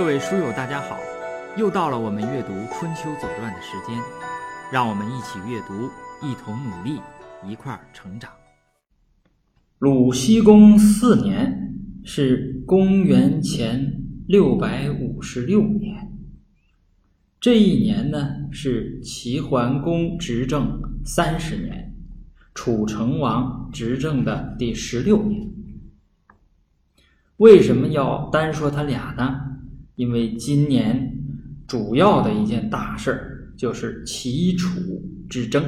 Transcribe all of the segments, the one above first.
各位书友，大家好！又到了我们阅读《春秋左传》的时间，让我们一起阅读，一同努力，一块儿成长。鲁僖公四年是公元前六百五十六年，这一年呢是齐桓公执政三十年，楚成王执政的第十六年。为什么要单说他俩呢？因为今年主要的一件大事儿就是齐楚之争。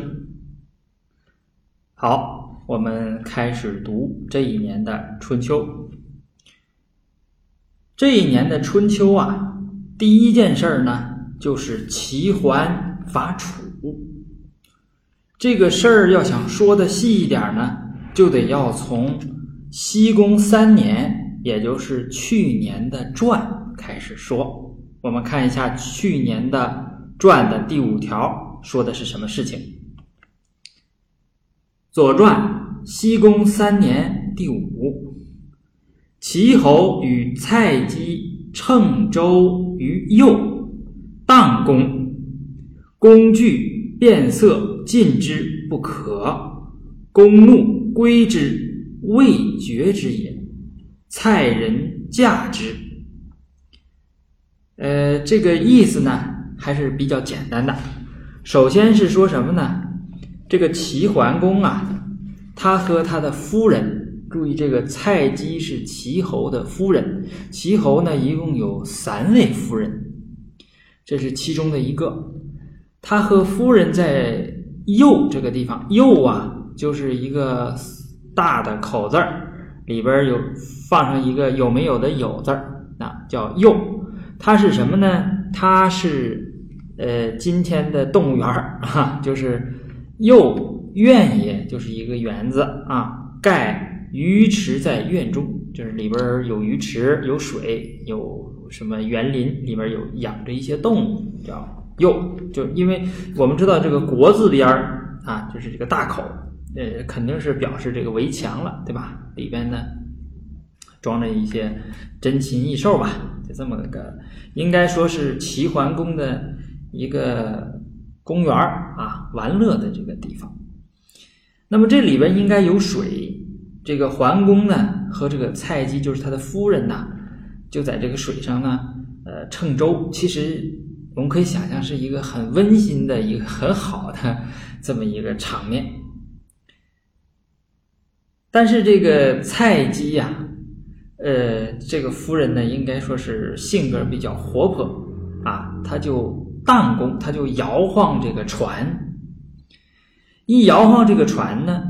好，我们开始读这一年的春秋。这一年的春秋啊，第一件事儿呢，就是齐桓伐楚。这个事儿要想说的细一点呢，就得要从西公三年，也就是去年的传。是说，我们看一下去年的传的第五条说的是什么事情。《左传》西公三年第五，齐侯与蔡姬乘舟于右，荡公，公惧变色，进之不可。公怒归之，未决之也。蔡人驾之。呃，这个意思呢还是比较简单的。首先是说什么呢？这个齐桓公啊，他和他的夫人，注意这个蔡姬是齐侯的夫人。齐侯呢一共有三位夫人，这是其中的一个。他和夫人在右这个地方，右啊就是一个大的口字儿，里边有放上一个有没有的有字儿啊，叫右。它是什么呢？它是呃，今天的动物园儿 啊，就是又院也，就是一个园子啊。盖鱼池在院中，就是里边有鱼池、有水、有什么园林，里边有养着一些动物，叫又。就因为我们知道这个国字边儿啊，就是这个大口，呃，肯定是表示这个围墙了，对吧？里边呢装着一些珍禽异兽吧。这么个，应该说是齐桓公的一个公园啊，玩乐的这个地方。那么这里边应该有水。这个桓公呢，和这个蔡姬，就是他的夫人呐，就在这个水上呢，呃，乘舟。其实我们可以想象是一个很温馨的一个很好的这么一个场面。但是这个蔡姬呀。呃，这个夫人呢，应该说是性格比较活泼啊，她就荡弓，她就摇晃这个船，一摇晃这个船呢，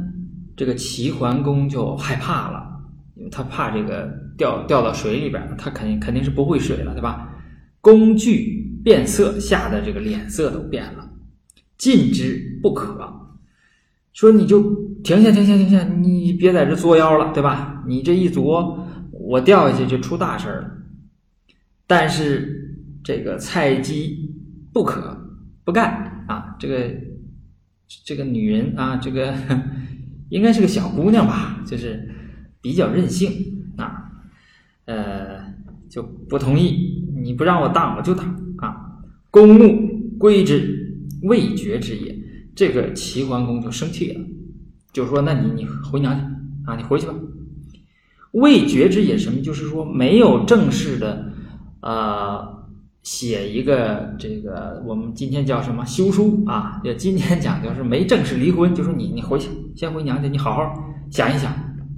这个齐桓公就害怕了，因为他怕这个掉掉到水里边，他肯定肯定是不会水了，对吧？弓惧变色，吓得这个脸色都变了，禁之不可，说你就停下，停下，停下，你别在这作妖了，对吧？你这一作。我掉下去就出大事了，但是这个蔡姬不可不干啊！这个这个女人啊，这个 应该是个小姑娘吧，就是比较任性啊，呃，就不同意。你不让我当，我就当啊！公怒归之，未决之也。这个齐桓公就生气了，就说：“那你你回娘家啊，你回去吧。”未决之也什么？就是说没有正式的，呃，写一个这个我们今天叫什么休书啊？就今天讲就是没正式离婚，就说你你回去先回娘家，你好好想一想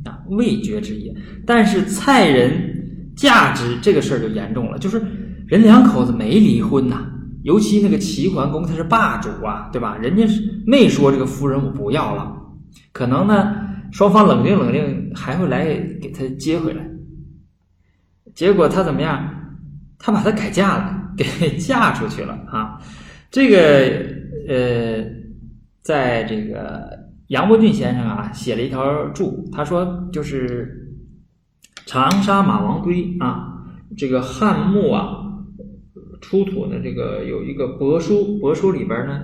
啊。未决之也，但是蔡人嫁之这个事儿就严重了，就是人两口子没离婚呐，尤其那个齐桓公他是霸主啊，对吧？人家是没说这个夫人我不要了，可能呢。双方冷静冷静，还会来给他接回来。结果他怎么样？他把他改嫁了，给嫁出去了啊！这个呃，在这个杨伯峻先生啊写了一条注，他说就是长沙马王堆啊，这个汉墓啊出土的这个有一个帛书，帛书里边呢，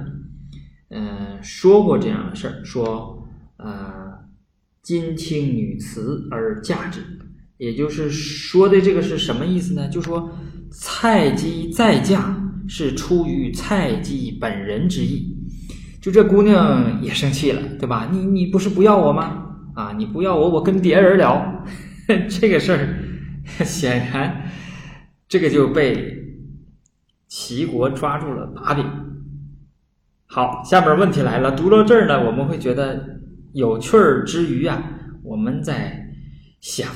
嗯，说过这样的事儿，说呃。今听女辞而嫁之，也就是说的这个是什么意思呢？就说蔡姬再嫁是出于蔡姬本人之意。就这姑娘也生气了，对吧？你你不是不要我吗？啊，你不要我，我跟别人聊，这个事儿显然这个就被齐国抓住了把柄。好，下边问题来了，读到这儿呢，我们会觉得有趣儿之余啊，我们在想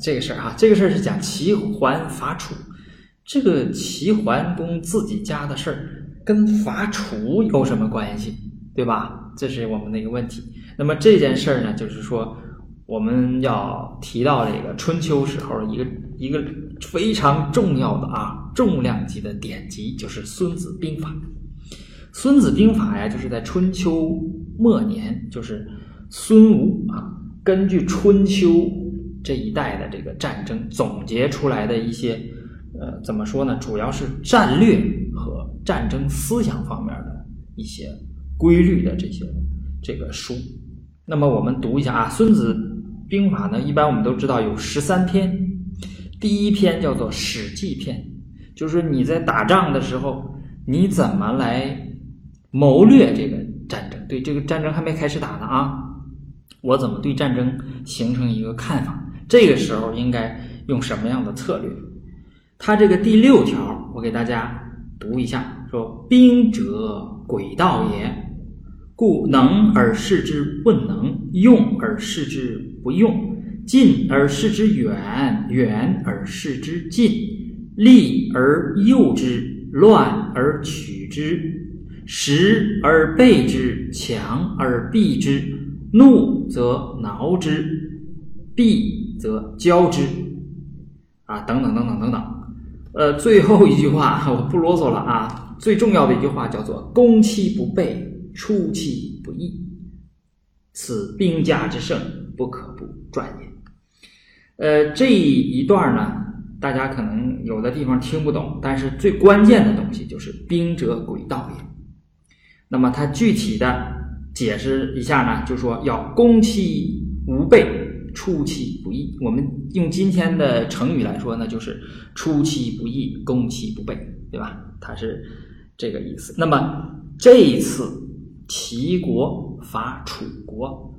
这个事儿啊，这个事儿是讲齐桓伐楚，这个齐桓公自己家的事儿。跟伐楚有什么关系，对吧？这是我们的一个问题。那么这件事儿呢，就是说我们要提到这个春秋时候一个一个非常重要的啊重量级的典籍，就是《孙子兵法》。《孙子兵法》呀，就是在春秋末年，就是孙吴啊，根据春秋这一代的这个战争总结出来的一些。呃，怎么说呢？主要是战略和战争思想方面的一些规律的这些这个书。那么我们读一下啊，《孙子兵法》呢，一般我们都知道有十三篇。第一篇叫做史记篇，就是你在打仗的时候，你怎么来谋略这个？对，这个战争还没开始打呢啊，我怎么对战争形成一个看法？这个时候应该用什么样的策略？他这个第六条，我给大家读一下：说兵者，诡道也，故能而示之不能，用而示之不用，近而示之远，远而示之近，利而诱之，乱而取之，食而备之，强而避之，怒则挠之，避则交之，啊，等等等等等等。呃，最后一句话 我不啰嗦了啊。最重要的一句话叫做“攻其不备，出其不意”，此兵家之胜，不可不转也。呃，这一段呢，大家可能有的地方听不懂，但是最关键的东西就是“兵者，诡道也”。那么它具体的解释一下呢，就说要攻其无备。出其不意，我们用今天的成语来说呢，就是出其不意，攻其不备，对吧？它是这个意思。那么这一次齐国伐楚国，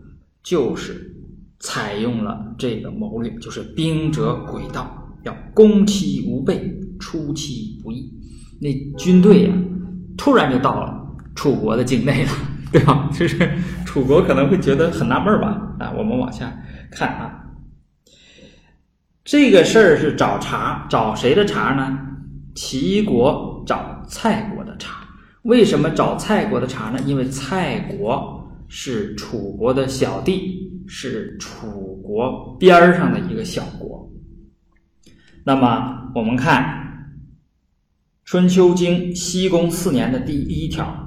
就是采用了这个谋略，就是兵者诡道，要攻其无备，出其不意。那军队呀，突然就到了楚国的境内了，对吧？就是楚国可能会觉得很纳闷吧？啊，我们往下。看啊，这个事儿是找茬，找谁的茬呢？齐国找蔡国的茬。为什么找蔡国的茬呢？因为蔡国是楚国的小弟，是楚国边儿上的一个小国。那么我们看《春秋经》西宫四年的第一条。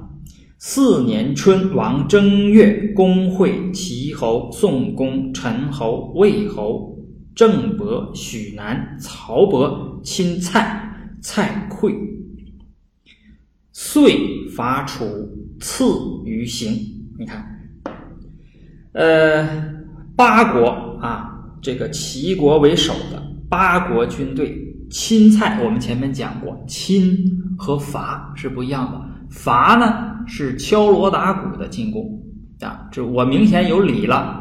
四年春，王正月，公会齐侯、宋公、陈侯、魏侯、郑伯、许南、曹伯亲蔡，蔡溃。遂伐楚，次于行。你看，呃，八国啊，这个齐国为首的八国军队亲蔡。我们前面讲过，亲和伐是不一样的。伐呢是敲锣打鼓的进攻啊，这我明显有理了。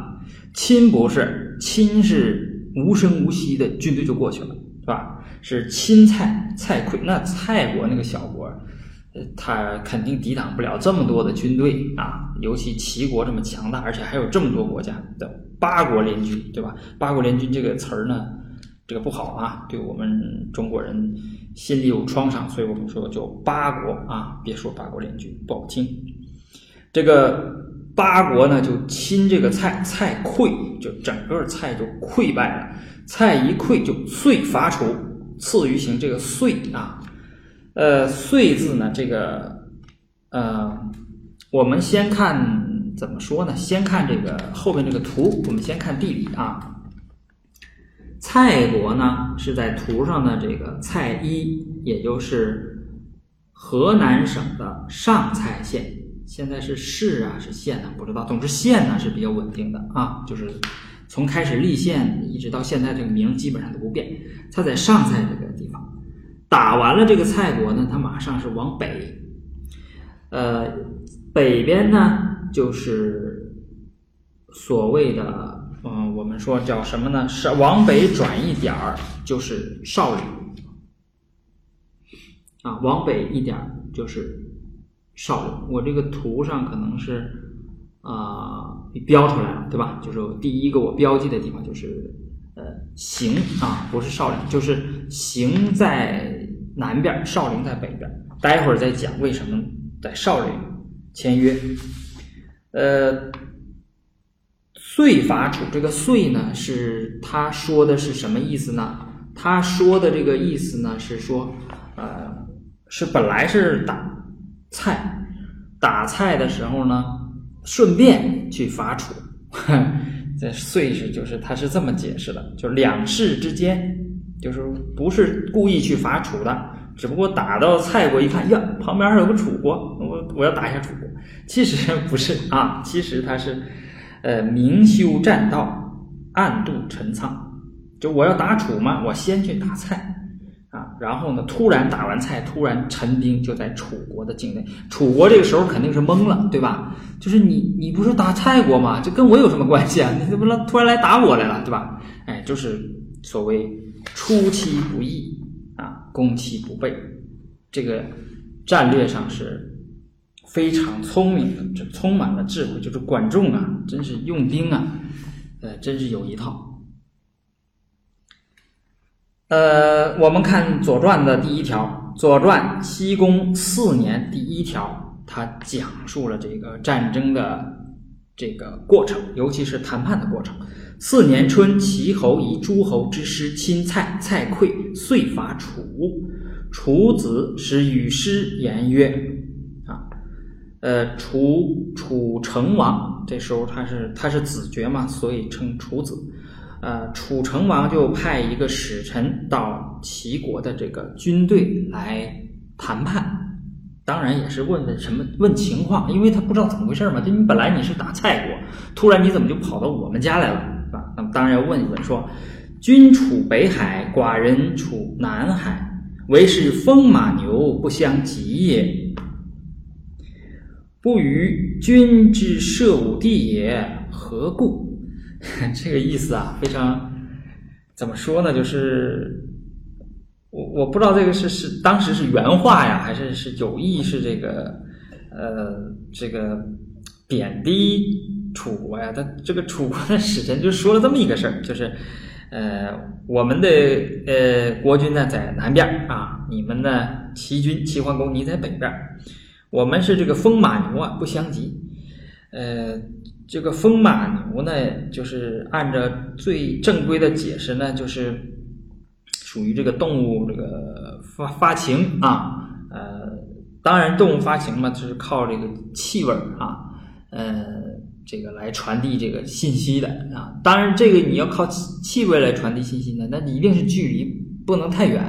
亲不是，亲是无声无息的军队就过去了，是吧？是亲蔡蔡溃，那蔡国那个小国，他肯定抵挡不了这么多的军队啊，尤其齐国这么强大，而且还有这么多国家的八国联军，对吧？八国联军这个词儿呢，这个不好啊，对我们中国人。心里有创伤，所以我们说叫八国啊，别说八国联军不好听。这个八国呢，就亲这个蔡，蔡溃，就整个蔡就溃败了。蔡一溃，就遂伐楚，次于行。这个遂啊，呃，遂字呢，这个呃，我们先看怎么说呢？先看这个后边这个图，我们先看地理啊。蔡国呢是在图上的这个蔡一，也就是河南省的上蔡县。现在是市啊，是县呢？不知道。总之县呢是比较稳定的啊，就是从开始立县一直到现在这个名基本上都不变。它在上蔡这个地方，打完了这个蔡国呢，他马上是往北，呃，北边呢就是所谓的，嗯，我们说叫什么呢？是往北转一点儿就是少陵，啊，往北一点儿就是少陵。我这个图上可能是啊标出来了，对吧？就是第一个我标记的地方就是呃行啊，不是少陵，就是行在。南边，少陵在北边。待会儿再讲为什么在少陵签约。呃，岁伐楚，这个岁呢，是他说的是什么意思呢？他说的这个意思呢，是说，呃，是本来是打蔡，打蔡的时候呢，顺便去伐楚。这岁是就是他是这么解释的，就是两世之间。就是不是故意去伐楚的，只不过打到蔡国一看，呀，旁边还有个楚国，我我要打一下楚国。其实不是啊，其实他是，呃，明修栈道，暗度陈仓。就我要打楚嘛，我先去打蔡啊，然后呢，突然打完蔡，突然陈兵就在楚国的境内。楚国这个时候肯定是懵了，对吧？就是你你不是打蔡国吗？这跟我有什么关系啊？你怎么突然来打我来了，对吧？哎，就是所谓。出其不意啊，攻其不备，这个战略上是非常聪明的，这充满了智慧。就是管仲啊，真是用兵啊，呃，真是有一套。呃，我们看《左传》的第一条，《左传》西宫四年第一条，它讲述了这个战争的这个过程，尤其是谈判的过程。四年春，齐侯以诸侯之师侵蔡，蔡溃，遂伐楚。楚子使与师言曰：“，呃，楚楚成王，这时候他是他是子爵嘛，所以称楚子。呃，楚成王就派一个使臣到齐国的这个军队来谈判，当然也是问问什么问情况，因为他不知道怎么回事嘛。就你本来你是打蔡国，突然你怎么就跑到我们家来了？”啊，那么当然要问一问，说君处北海，寡人处南海，唯是风马牛不相及也。不与君之射武地也，何故？这个意思啊，非常怎么说呢？就是我我不知道这个是是当时是原话呀，还是是有意是这个呃这个贬低。楚国呀，他这个楚国的使臣就说了这么一个事儿，就是，呃，我们的呃国君呢在南边啊，你们呢齐军齐桓公你在北边，我们是这个风马牛啊不相及，呃，这个风马牛呢，就是按照最正规的解释呢，就是属于这个动物这个发发情啊，呃，当然动物发情嘛，就是靠这个气味啊，呃。这个来传递这个信息的啊，当然这个你要靠气气味来传递信息呢，那你一定是距离不能太远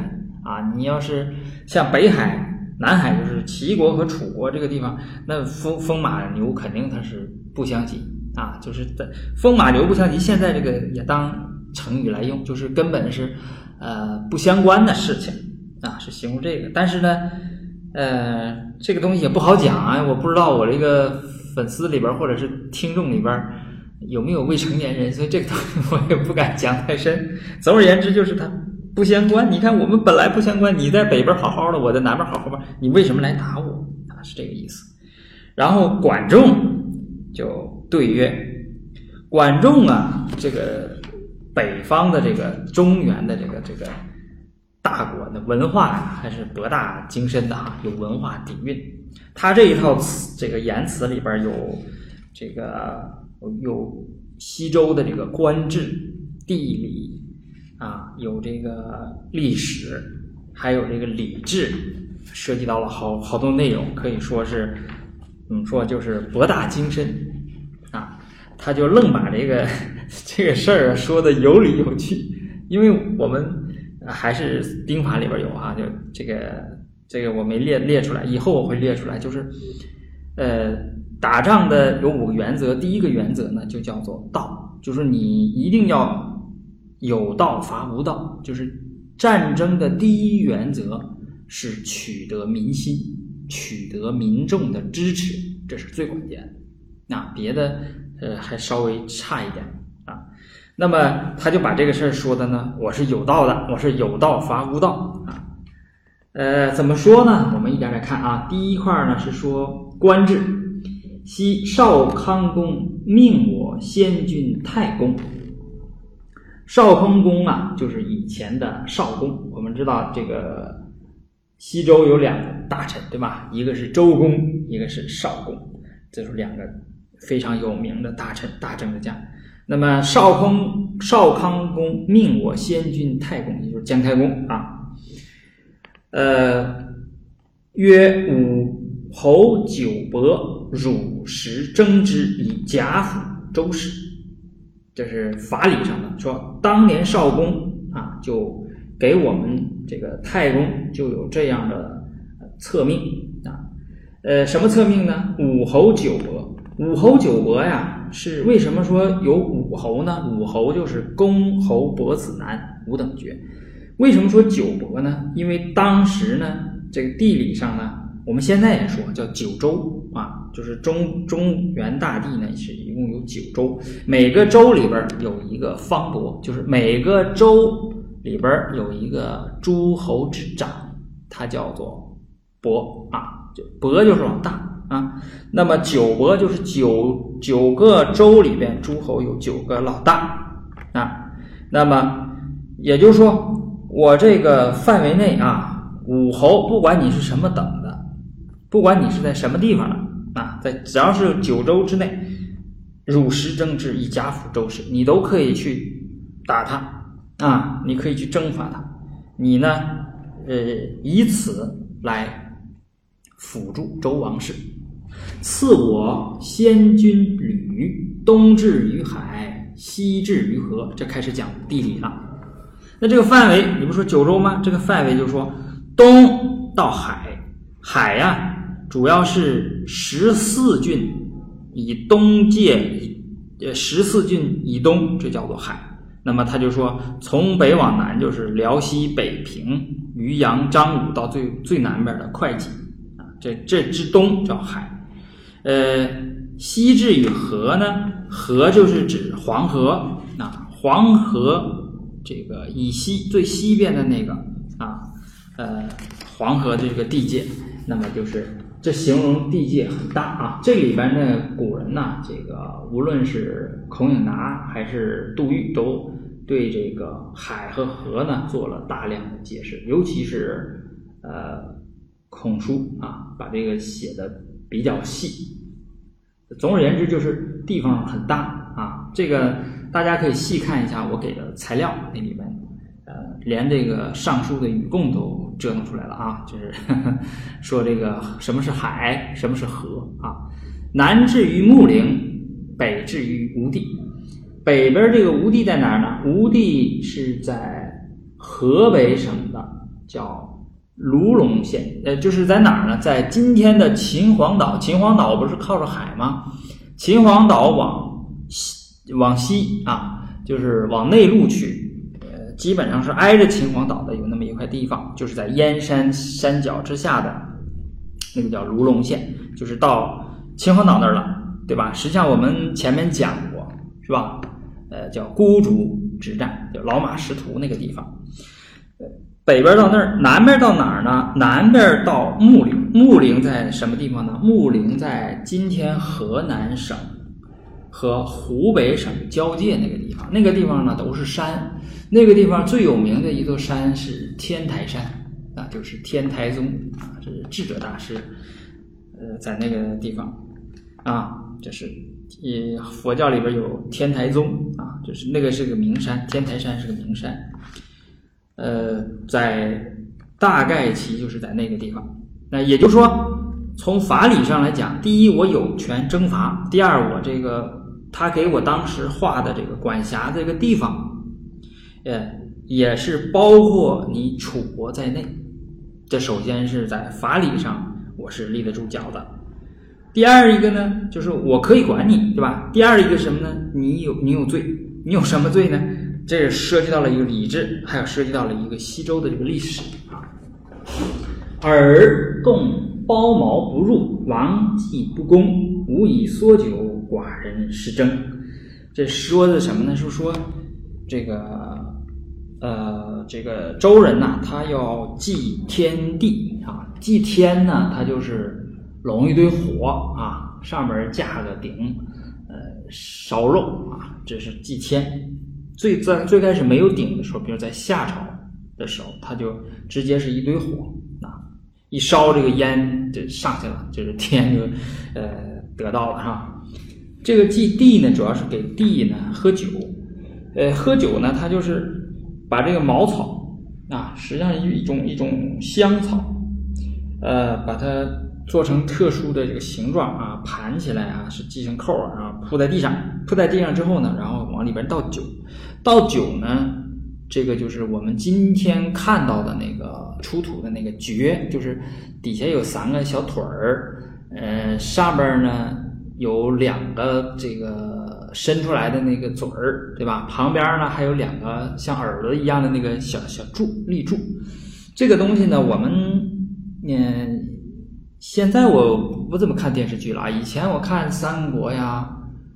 啊。你要是像北海、南海，就是齐国和楚国这个地方，那风风马牛肯定它是不相及啊，就是在风马牛不相及。现在这个也当成语来用，就是根本是呃不相关的事情啊，是形容这个。但是呢，呃，这个东西也不好讲啊，我不知道我这个。粉丝里边或者是听众里边有没有未成年人？所以这个东西 我也不敢讲太深。总而言之，就是它不相关。你看，我们本来不相关，你在北边好好的，我在南边好好的，你为什么来打我？啊，是这个意思。然后管仲就对曰：“管仲啊，这个北方的这个中原的这个这个大国的文化啊，还是博大精深的啊，有文化底蕴。”他这一套词，这个言辞里边有这个有西周的这个官制、地理啊，有这个历史，还有这个礼制，涉及到了好好多内容，可以说是怎么说，就是博大精深啊。他就愣把这个这个事儿说的有理有据，因为我们还是兵法里边有啊，就这个。这个我没列列出来，以后我会列出来。就是，呃，打仗的有五个原则，第一个原则呢就叫做道，就是你一定要有道伐无道，就是战争的第一原则是取得民心，取得民众的支持，这是最关键的。那别的呃还稍微差一点啊。那么他就把这个事儿说的呢，我是有道的，我是有道伐无道啊。呃，怎么说呢？我们一点点看啊。第一块呢是说官制，昔少康公命我先君太公。少康公啊，就是以前的少公。我们知道这个西周有两个大臣，对吧？一个是周公，一个是少公，这是两个非常有名的大臣、大政治家。那么少康少康公命我先君太公，也就是姜太公啊。呃，曰武侯九伯汝实征之以贾府周氏，这是法理上的说。当年少公啊，就给我们这个太公就有这样的册命啊。呃，什么册命呢？武侯九伯，武侯九伯呀，是为什么说有武侯呢？武侯就是公侯伯子男五等爵。为什么说九伯呢？因为当时呢，这个地理上呢，我们现在也说叫九州啊，就是中中原大地呢是一共有九州，每个州里边有一个方伯，就是每个州里边有一个诸侯之长，它叫做伯啊，就伯就是老大啊。那么九伯就是九九个州里边诸侯有九个老大啊。那么也就是说。我这个范围内啊，武侯不管你是什么等，不管你是在什么地方的啊，在只要是九州之内，汝实征之以贾府周氏，你都可以去打他啊，你可以去征伐他，你呢，呃，以此来辅助周王室，赐我先君吕，东至于海，西至于河，这开始讲地理了。那这个范围，你不说九州吗？这个范围就是说，东到海，海呀，主要是十四郡以东界，呃，十四郡以东，这叫做海。那么他就说，从北往南就是辽西北平、渔阳、张武到最最南边的会稽啊，这这之东叫海。呃，西至于河呢，河就是指黄河啊，黄河。这个以西最西边的那个啊，呃，黄河这个地界，那么就是这形容地界很大啊。这里边呢，古人呢，这个无论是孔颖达还是杜预，都对这个海和河呢做了大量的解释，尤其是呃孔书啊，把这个写的比较细。总而言之，就是地方很大啊，这个。大家可以细看一下我给的材料，那里面，连这个《尚书》的语贡都折腾出来了啊，就是 说这个什么是海，什么是河啊？南至于穆陵，北至于吴地。北边这个吴地在哪儿呢？吴地是在河北省的，叫卢龙县，呃，就是在哪儿呢？在今天的秦皇岛。秦皇岛不是靠着海吗？秦皇岛往西。往西啊，就是往内陆去，基本上是挨着秦皇岛的，有那么一块地方，就是在燕山山脚之下的那个叫卢龙县，就是到秦皇岛那儿了，对吧？实际上我们前面讲过，是吧？呃，叫孤竹之战，就老马识途那个地方。北边到那儿，南边到哪儿呢？南边到穆陵，穆陵在什么地方呢？穆陵在今天河南省。和湖北省交界那个地方，那个地方呢都是山。那个地方最有名的一座山是天台山，啊，就是天台宗啊，这是智者大师，呃，在那个地方，啊，这是也佛教里边有天台宗啊，就是那个是个名山，天台山是个名山，呃，在大概其就是在那个地方。那也就是说，从法理上来讲，第一我有权征伐，第二我这个。他给我当时画的这个管辖这个地方，呃，也是包括你楚国在内。这首先是在法理上我是立得住脚的。第二一个呢，就是我可以管你，对吧？第二一个什么呢？你有你有罪，你有什么罪呢？这涉及到了一个礼制，还有涉及到了一个西周的这个历史啊。尔动包茅不入，王祭不攻，无以缩酒，寡人失征。这说的什么呢？是说这个呃，这个周人呐，他要祭天地啊，祭天呢，他就是拢一堆火啊，上面架个鼎，呃，烧肉啊，这是祭天。最在最开始没有鼎的时候，比如在夏朝的时候，他就直接是一堆火啊，一烧这个烟就上去了，就是天就呃得到了哈。这个祭地呢，主要是给地呢喝酒，呃，喝酒呢，它就是把这个茅草啊，实际上一种一种香草，呃，把它做成特殊的这个形状啊，盘起来啊，是系成扣啊，铺在地上，铺在地上之后呢，然后往里边倒酒，倒酒呢，这个就是我们今天看到的那个出土的那个爵，就是底下有三个小腿儿，呃，上边呢。有两个这个伸出来的那个嘴儿，对吧？旁边呢还有两个像耳朵一样的那个小小柱立柱。这个东西呢，我们嗯，现在我不怎么看电视剧了啊。以前我看三国呀，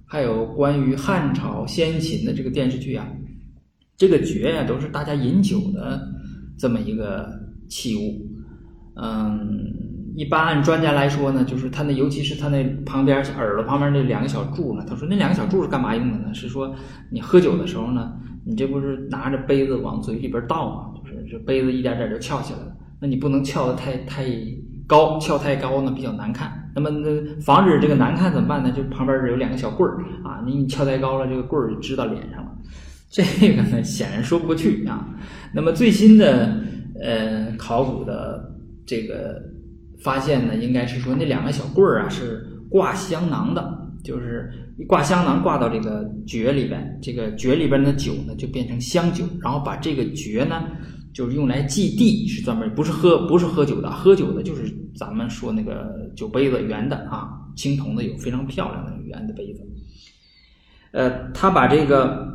还有关于汉朝先秦的这个电视剧啊，这个爵呀都是大家饮酒的这么一个器物，嗯。一般按专家来说呢，就是他那，尤其是他那旁边耳朵旁边那两个小柱呢，他说那两个小柱是干嘛用的呢？是说你喝酒的时候呢，你这不是拿着杯子往嘴里边倒吗？就是这杯子一点点就翘起来了，那你不能翘得太太高，翘太高呢比较难看。那么那防止这个难看怎么办呢？就旁边有两个小棍儿啊，你你翘太高了，这个棍儿就支到脸上了。这个呢显然说不过去啊。那么最新的呃考古的这个。发现呢，应该是说那两个小棍儿啊是挂香囊的，就是挂香囊挂到这个爵里边，这个爵里边的酒呢就变成香酒，然后把这个爵呢就是用来祭地，是专门不是喝不是喝酒的，喝酒的就是咱们说那个酒杯子圆的啊，青铜的有非常漂亮的圆的杯子。呃，他把这个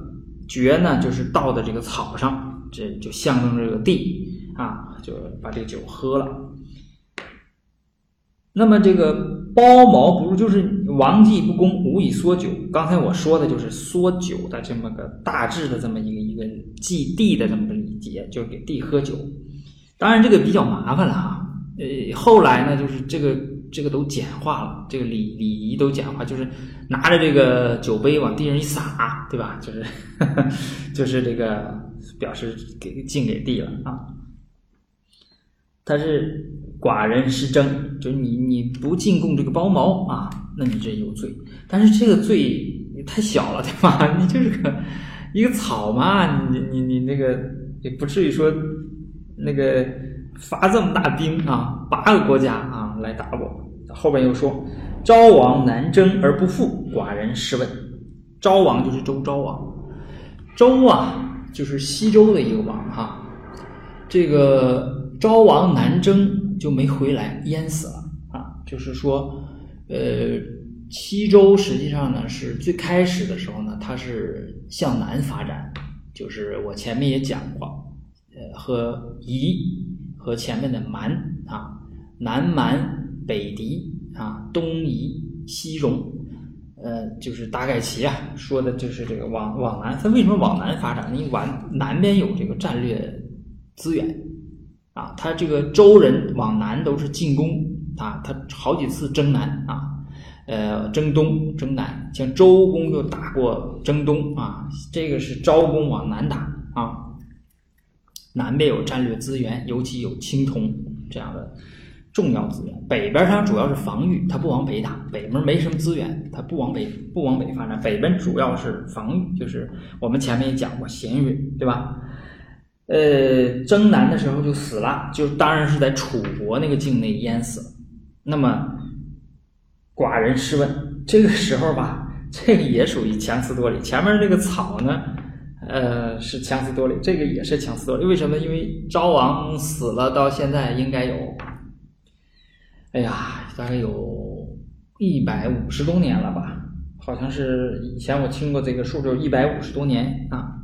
爵呢就是倒在这个草上，这就象征这个地啊，就把这个酒喝了。那么这个包茅不入，就是王祭不公，无以缩酒。刚才我说的就是缩酒的这么个大致的这么一个一个祭地的这么个礼节，就是给地喝酒。当然这个比较麻烦了哈。呃，后来呢，就是这个这个都简化了，这个礼礼仪都简化，就是拿着这个酒杯往地上一撒，对吧？就是 就是这个表示给敬给地了啊。他是。寡人失征，就是你你不进贡这个包茅啊，那你这有罪。但是这个罪太小了，对吧？你就是个一个草嘛，你你你那个也不至于说那个发这么大兵啊，八个国家啊来打我。后边又说，昭王南征而不复，寡人试问。昭王就是周昭王，周啊就是西周的一个王哈。这个昭王南征。就没回来，淹死了啊！就是说，呃，西周实际上呢是最开始的时候呢，它是向南发展，就是我前面也讲过，呃，和夷和前面的蛮啊，南蛮北狄啊，东夷西戎，呃，就是大概齐啊，说的就是这个往往南，它为什么往南发展？因为往南边有这个战略资源。啊，他这个周人往南都是进攻啊，他好几次征南啊，呃，征东征南，像周公就打过征东啊，这个是昭公往南打啊，南边有战略资源，尤其有青铜这样的重要资源，北边它主要是防御，它不往北打，北边没什么资源，它不往北不往北发展，北边主要是防御，就是我们前面也讲过咸允，对吧？呃，征南的时候就死了，就当然是在楚国那个境内淹死了。那么，寡人试问，这个时候吧，这个也属于强词夺理。前面那个草呢，呃，是强词夺理，这个也是强词夺理。为什么？因为昭王死了到现在应该有，哎呀，大概有一百五十多年了吧？好像是以前我听过这个数，就是一百五十多年啊。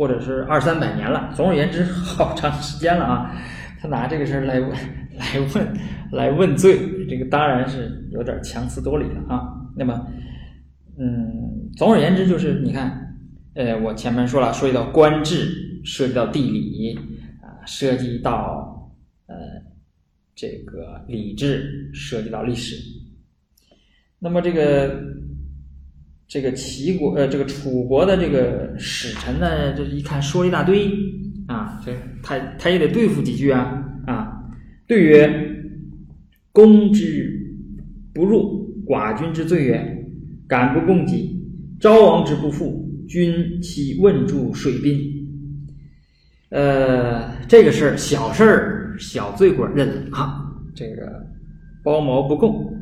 或者是二三百年了。总而言之，好长时间了啊。他拿这个事儿来问、来问、来问罪，这个当然是有点强词夺理了啊。那么，嗯，总而言之就是你看，呃，我前面说了，涉及到官制，涉及到地理啊，涉及到呃这个礼制，涉及到历史。那么这个这个齐国呃这个楚国的这个使臣呢，这一看说一大堆。啊，这他他也得对付几句啊啊！对曰：“攻之不入，寡君之罪也。敢不供给，昭王之不复，君其问助水滨。”呃，这个事儿小事儿，小罪过认了啊。这个包毛不供，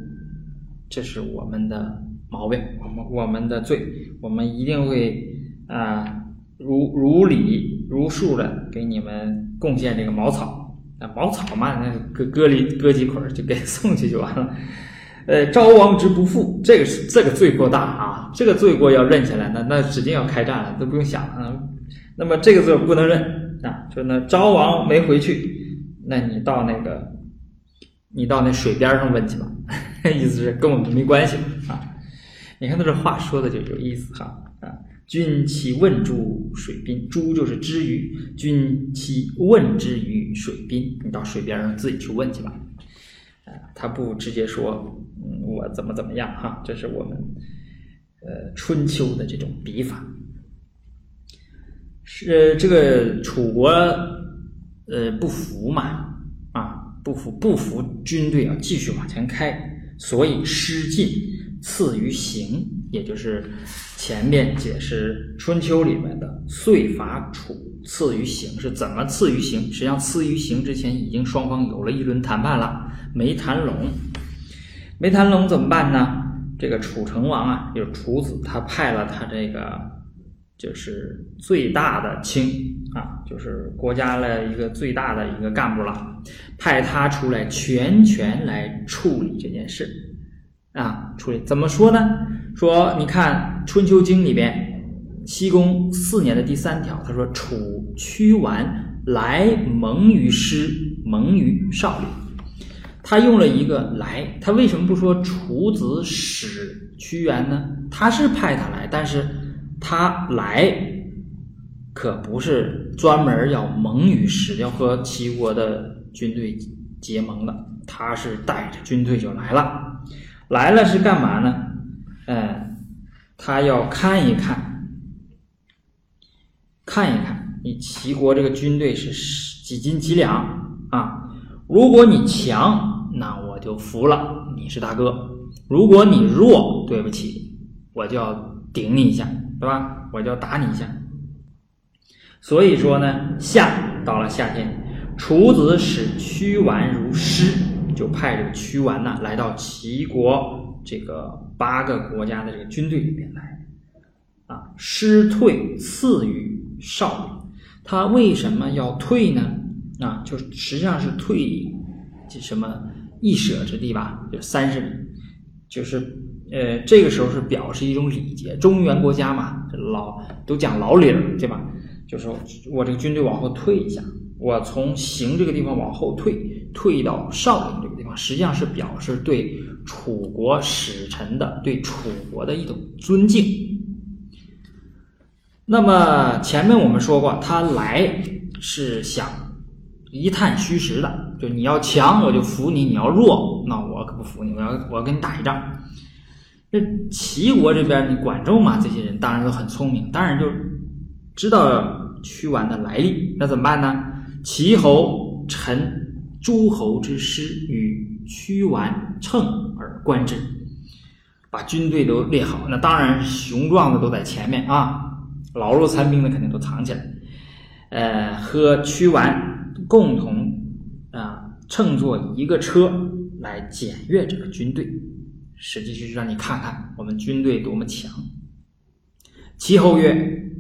这是我们的毛病，我们我们的罪，我们一定会啊。如如理如数的给你们贡献这个茅草，那茅草嘛，那割割里割几捆就给送去就完了。呃，昭王之不复，这个是这个罪过大啊，这个罪过要认下来，那那指定要开战了，都不用想啊。那么这个罪不能认啊，就那昭王没回去，那你到那个，你到那水边上问去吧，意思是跟我们没关系啊。你看他这话说的就有意思哈啊。君其问诸水滨，诸就是之鱼。君其问之于水滨，你到水边上自己去问去吧。啊，他不直接说，嗯，我怎么怎么样哈？这是我们呃春秋的这种笔法。是这个楚国呃不服嘛？啊，不服不服，军队要继续往前开，所以失进次于刑，也就是。前面解释春秋里面的岁伐楚次于刑是怎么次于刑？实际上次于刑之前已经双方有了一轮谈判了，没谈拢，没谈拢怎么办呢？这个楚成王啊，就是楚子，他派了他这个就是最大的卿啊，就是国家的一个最大的一个干部了，派他出来全权来处理这件事啊，处理怎么说呢？说你看《春秋经》里边，西宫四年的第三条，他说：“楚屈完来蒙于师，蒙于少林。”他用了一个“来”，他为什么不说楚子使屈原呢？他是派他来，但是他来可不是专门要盟于师，要和齐国的军队结盟的，他是带着军队就来了。来了是干嘛呢？哎，他要看一看，看一看你齐国这个军队是几斤几两啊？如果你强，那我就服了，你是大哥；如果你弱，对不起，我就要顶你一下，对吧？我就要打你一下。所以说呢，夏到了夏天，楚子使屈完如师，就派这个屈完呢来到齐国。这个八个国家的这个军队里边来，啊，师退次于少。他为什么要退呢？啊，就实际上是退这什么一舍之地吧，就三十里，就是呃，这个时候是表示一种礼节。中原国家嘛，老都讲老礼儿，对吧？就是我这个军队往后退一下，我从行这个地方往后退，退到少陵这个地方，实际上是表示对。楚国使臣的对楚国的一种尊敬。那么前面我们说过，他来是想一探虚实的，就你要强我就服你，你要弱那我可不服你，我要我要跟你打一仗。那齐国这边，你管仲嘛这些人当然都很聪明，当然就知道屈完的来历。那怎么办呢？齐侯陈诸侯之师与屈完乘。而观之，把军队都列好。那当然，雄壮的都在前面啊，老弱残兵的肯定都藏起来。呃，和屈完共同啊，乘坐一个车来检阅这个军队，实际是让你看看我们军队多么强。齐侯曰：“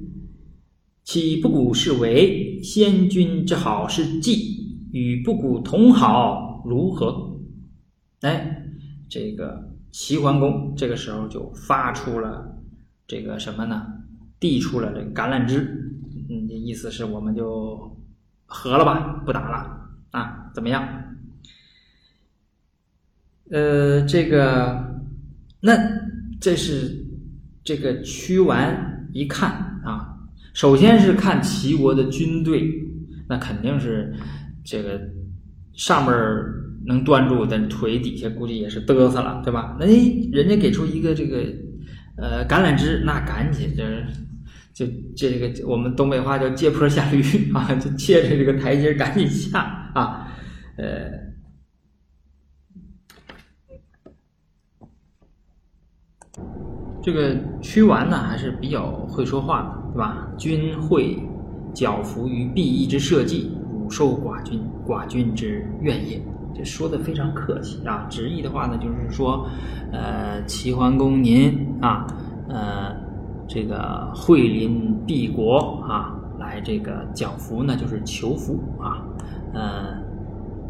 岂不古是为先君之好是计，与不古同好如何？”哎。这个齐桓公这个时候就发出了这个什么呢？递出了这个橄榄枝，嗯意思是我们就和了吧，不打了啊？怎么样？呃，这个，那这是这个屈完一看啊，首先是看齐国的军队，那肯定是这个上面能端住，但腿底下估计也是嘚瑟了，对吧？那人家给出一个这个呃橄榄枝，那赶紧就是就这个我们东北话叫借坡下驴啊，就借着这个台阶赶紧下啊，呃。这个屈完呢还是比较会说话的，对吧？君会剿服于敝邑之社稷，汝受寡君，寡君之怨也。这说的非常客气啊。直译的话呢，就是说，呃，齐桓公您啊，呃，这个惠临敝国啊，来这个剿服呢，就是求服啊，呃。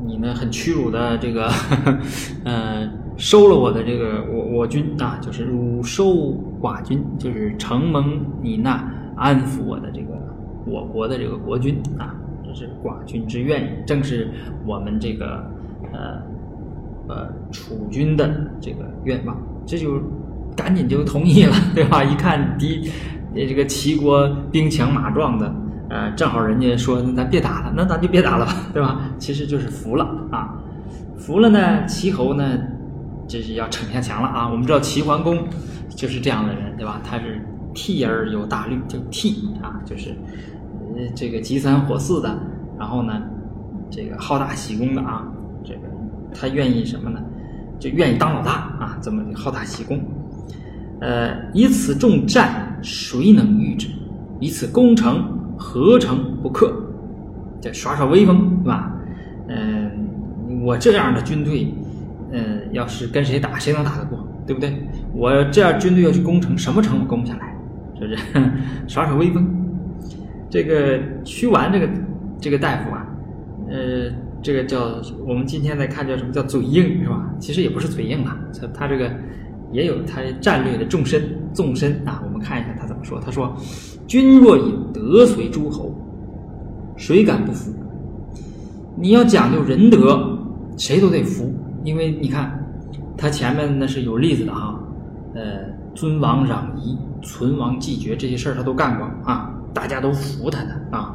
你呢，很屈辱的这个，呃，收了我的这个我我军啊，就是汝收寡君，就是承蒙你那安抚我的这个我国的这个国君啊，这是寡君之愿，正是我们这个呃呃楚军的这个愿望，这就赶紧就同意了，对吧？一看敌这个齐国兵强马壮的。呃，正好人家说咱别打了，那咱就别打了吧，对吧？其实就是服了啊，服了呢，齐侯呢，这是要逞下强了啊。我们知道齐桓公就是这样的人，对吧？他是替而有大虑，就替啊，就是呃这个急三火四的，然后呢，这个好大喜功的啊，这个他愿意什么呢？就愿意当老大啊，这么好大喜功。呃，以此重战，谁能御之？以此攻城。何城不克？这耍耍威风，对吧？嗯，我这样的军队，嗯，要是跟谁打，谁能打得过？对不对？我这样军队要去攻城，什么城都攻不下来，是不是？耍耍威风。这个屈完这个这个大夫啊，呃，这个叫我们今天在看叫什么叫嘴硬，是吧？其实也不是嘴硬啊，他他这个也有他战略的纵深纵深啊。我们看一下他怎么说，他说。君若以德随诸侯，谁敢不服？你要讲究仁德，谁都得服。因为你看，他前面那是有例子的哈，呃，尊王攘夷、存亡继绝这些事儿他都干过啊，大家都服他的啊。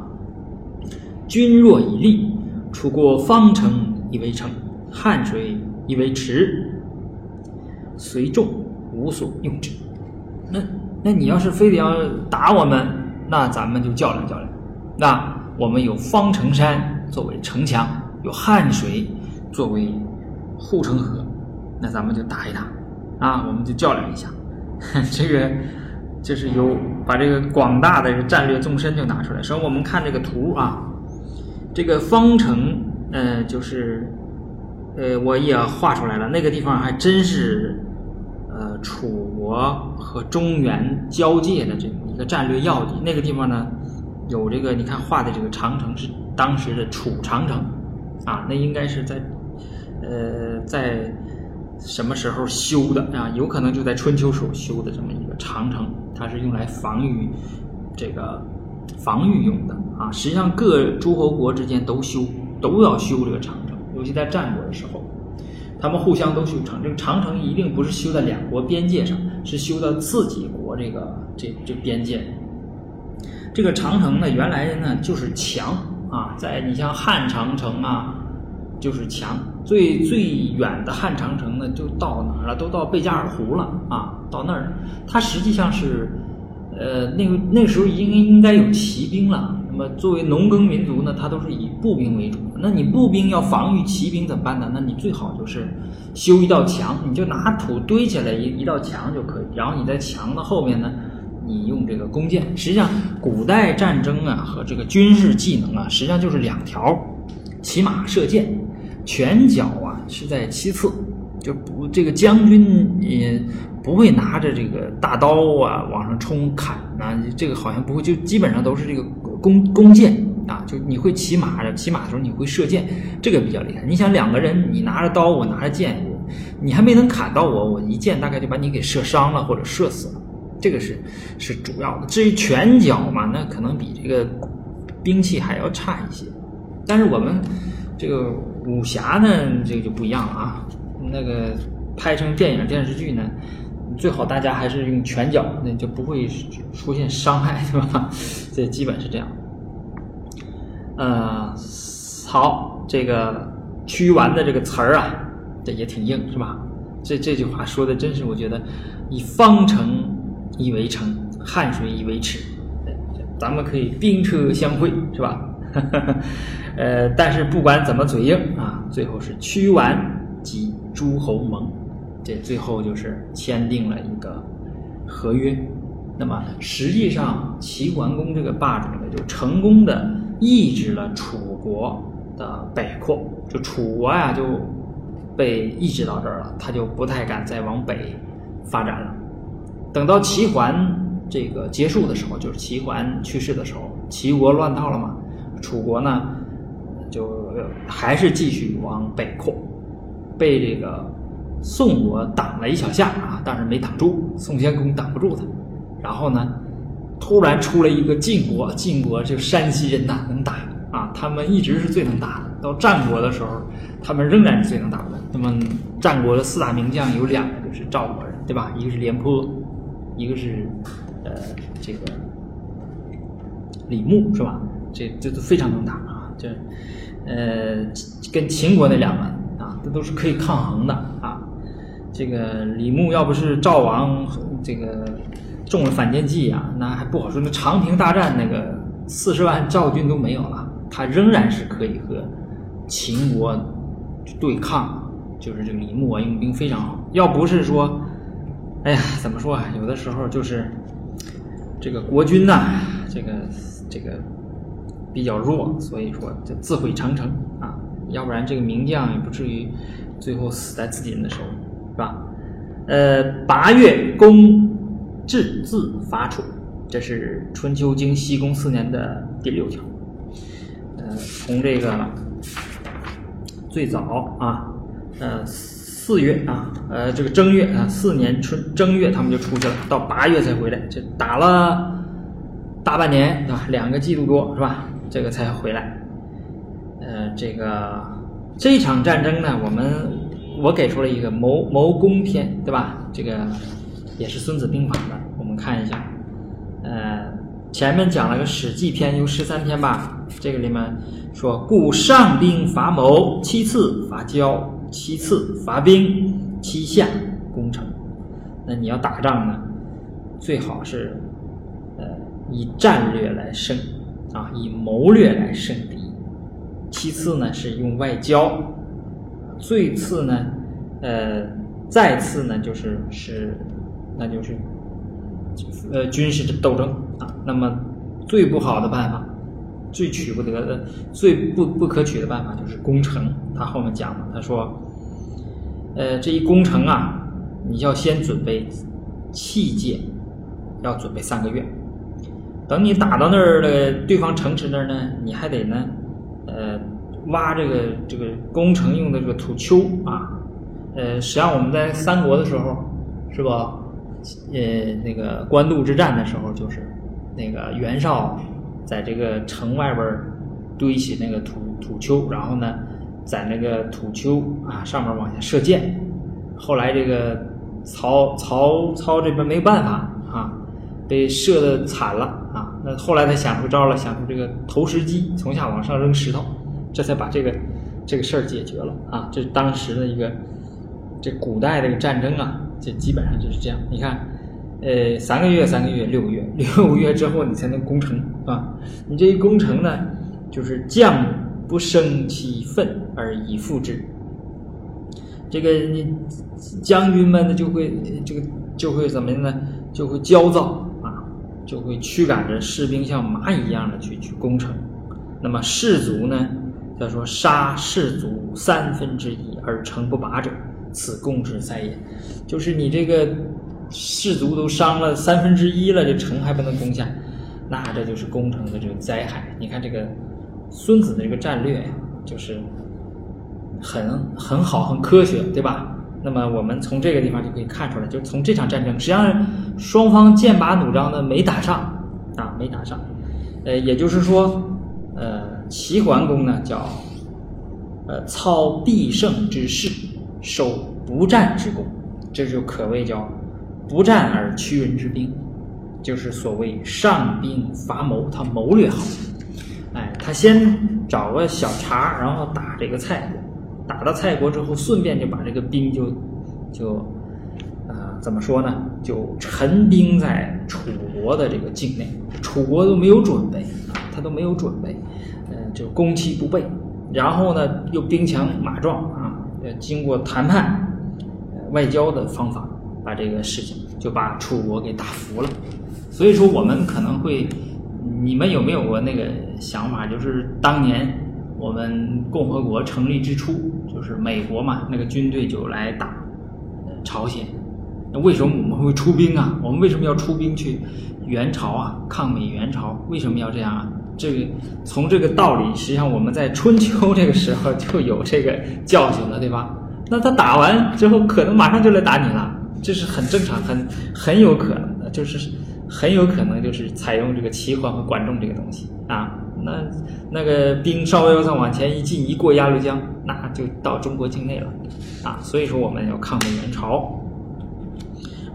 君若以利，楚国方城以为城，汉水以为池，随众无所用之。那。那你要是非得要打我们，那咱们就较量较量。那我们有方城山作为城墙，有汉水作为护城河，那咱们就打一打啊，我们就较量一下。这个就是有把这个广大的战略纵深就拿出来。首先我们看这个图啊，这个方城，呃，就是呃，我也画出来了，那个地方还真是。呃，楚国和中原交界的这么一个战略要地，那个地方呢，有这个你看画的这个长城是当时的楚长城，啊，那应该是在，呃，在什么时候修的啊？有可能就在春秋时候修的这么一个长城，它是用来防御这个防御用的啊。实际上，各诸侯国之间都修，都要修这个长城，尤其在战国的时候。他们互相都修长，这个长城一定不是修在两国边界上，是修到自己国这个这这边界。这个长城呢，原来呢就是墙啊，在你像汉长城啊，就是墙。最最远的汉长城呢，就到哪儿了？都到贝加尔湖了啊，到那儿。它实际上是，呃，那个那时候应该应该有骑兵了。那么作为农耕民族呢，它都是以步兵为主。那你步兵要防御骑兵怎么办呢？那你最好就是修一道墙，你就拿土堆起来一一道墙就可以。然后你在墙的后面呢，你用这个弓箭。实际上，古代战争啊和这个军事技能啊，实际上就是两条：骑马射箭，拳脚啊是在其次。就不这个将军也不会拿着这个大刀啊往上冲砍啊，这个好像不会，就基本上都是这个。弓弓箭啊，就你会骑马，骑马的时候你会射箭，这个比较厉害。你想两个人，你拿着刀，我拿着剑，你还没能砍到我，我一箭大概就把你给射伤了或者射死了，这个是是主要的。至于拳脚嘛，那可能比这个兵器还要差一些。但是我们这个武侠呢，这个就不一样了啊。那个拍成电影电视剧呢，最好大家还是用拳脚，那就不会出现伤害，对吧？这基本是这样。呃，好，这个屈完的这个词儿啊，这也挺硬，是吧？这这句话说的真是，我觉得以方城以为城，汉水以为池，咱们可以兵车相会，是吧？哈 哈呃，但是不管怎么嘴硬啊，最后是屈完及诸侯盟，这最后就是签订了一个合约。那么实际上齐桓公这个霸主呢，就成功的抑制了楚国的北扩，就楚国呀就。被抑制到这儿了，他就不太敢再往北发展了。等到齐桓这个结束的时候，就是齐桓去世的时候，齐国乱套了嘛，楚国呢就还是继续往北扩，被这个宋国挡了一小下啊，但是没挡住，宋襄公挡不住他。然后呢，突然出了一个晋国，晋国就山西人呐，能打啊，他们一直是最能打的。到战国的时候，他们仍然是最能打的。那么战国的四大名将有两个就是赵国人，对吧？一个是廉颇，一个是呃这个李牧，是吧？这这都非常能打啊！这呃跟秦国那两个啊，这都是可以抗衡的啊。这个李牧要不是赵王这个中了反间计啊，那还不好说。那长平大战那个四十万赵军都没有了，他仍然是可以和。秦国对抗，就是这个李牧啊，用兵非常好。要不是说，哎呀，怎么说啊？有的时候就是这个国君呐，这个这个比较弱，所以说就自毁长城啊。要不然这个名将也不至于最后死在自己人的手里，是吧？呃，八月，公至自伐楚，这是《春秋经》西公四年的第六条。呃，从这个。最早啊，呃，四月啊，呃，这个正月啊，四年春正月他们就出去了，到八月才回来，这打了大半年啊，两个季度多是吧？这个才回来。呃，这个这场战争呢，我们我给出了一个谋谋攻篇，对吧？这个也是《孙子兵法》的，我们看一下。呃，前面讲了个《史记》篇，有十三篇吧？这个里面。说，故上兵伐谋，其次伐交，其次伐兵，其下攻城。那你要打仗呢，最好是，呃，以战略来胜，啊，以谋略来胜敌。其次呢是用外交，最次呢，呃，再次呢就是是，那就是，呃，军事的斗争啊。那么最不好的办法。最取不得的、最不不可取的办法就是攻城。他后面讲了，他说：“呃，这一攻城啊，你要先准备器械，要准备三个月。等你打到那儿的对方城池那儿呢，你还得呢，呃，挖这个这个攻城用的这个土丘啊。呃，实际上我们在三国的时候，是吧？呃，那个官渡之战的时候，就是那个袁绍。”在这个城外边堆起那个土土丘，然后呢，在那个土丘啊上面往下射箭。后来这个曹曹操这边没办法啊，被射的惨了。那后来他想出招了，想出这个投石机，从下往上扔石头，这才把这个这个事儿解决了啊。这是当时的一个这古代这个战争啊，这基本上就是这样。你看。呃，三个月，三个月，六个月，六个月之后你才能攻城啊！你这一攻城呢，就是将不生其愤而以复之。这个你将军们呢就会这个就会怎么样呢？就会焦躁，就会驱赶着士兵像蚂蚁一样的去去攻城。那么士卒呢，叫说杀士卒三分之一而城不拔者，此攻之灾也。就是你这个。士卒都伤了三分之一了，这城还不能攻下，那这就是攻城的这个灾害。你看这个孙子的这个战略呀，就是很很好、很科学，对吧？那么我们从这个地方就可以看出来，就从这场战争，实际上双方剑拔弩张的没打上啊，没打上。呃，也就是说，呃齐桓公呢叫呃操必胜之势，守不战之功，这就可谓叫不战而屈人之兵，就是所谓上兵伐谋，他谋略好。哎，他先找个小茬，然后打这个蔡国，打到蔡国之后，顺便就把这个兵就就啊怎么说呢？就陈兵在楚国的这个境内，楚国都没有准备啊，他都没有准备，嗯，就攻其不备，然后呢又兵强马壮啊，呃，经过谈判、外交的方法，把这个事情就把楚国给打服了。所以说，我们可能会。你们有没有过那个想法？就是当年我们共和国成立之初，就是美国嘛，那个军队就来打朝鲜。那为什么我们会出兵啊？我们为什么要出兵去援朝啊？抗美援朝为什么要这样啊？这个从这个道理，实际上我们在春秋这个时候就有这个教训了，对吧？那他打完之后，可能马上就来打你了，这是很正常、很很有可能的，就是。很有可能就是采用这个齐桓和管仲这个东西啊，那那个兵稍微再往前一进，一过鸭绿江，那就到中国境内了啊。所以说我们要抗美援朝，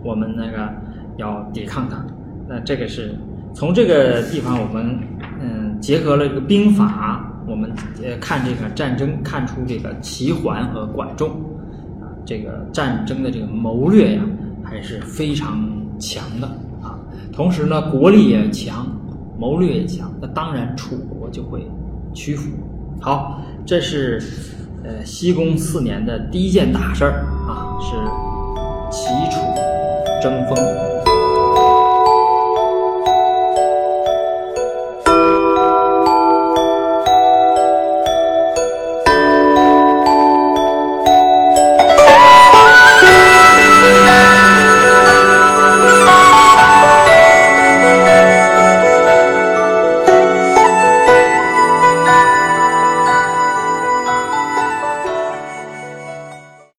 我们那个要抵抗它。那这个是从这个地方我们嗯结合了这个兵法，我们呃看这个战争，看出这个齐桓和管仲啊这个战争的这个谋略呀还是非常强的啊。同时呢，国力也强，谋略也强，那当然楚国就会屈服。好，这是呃西宫四年的第一件大事儿啊，是齐楚争锋。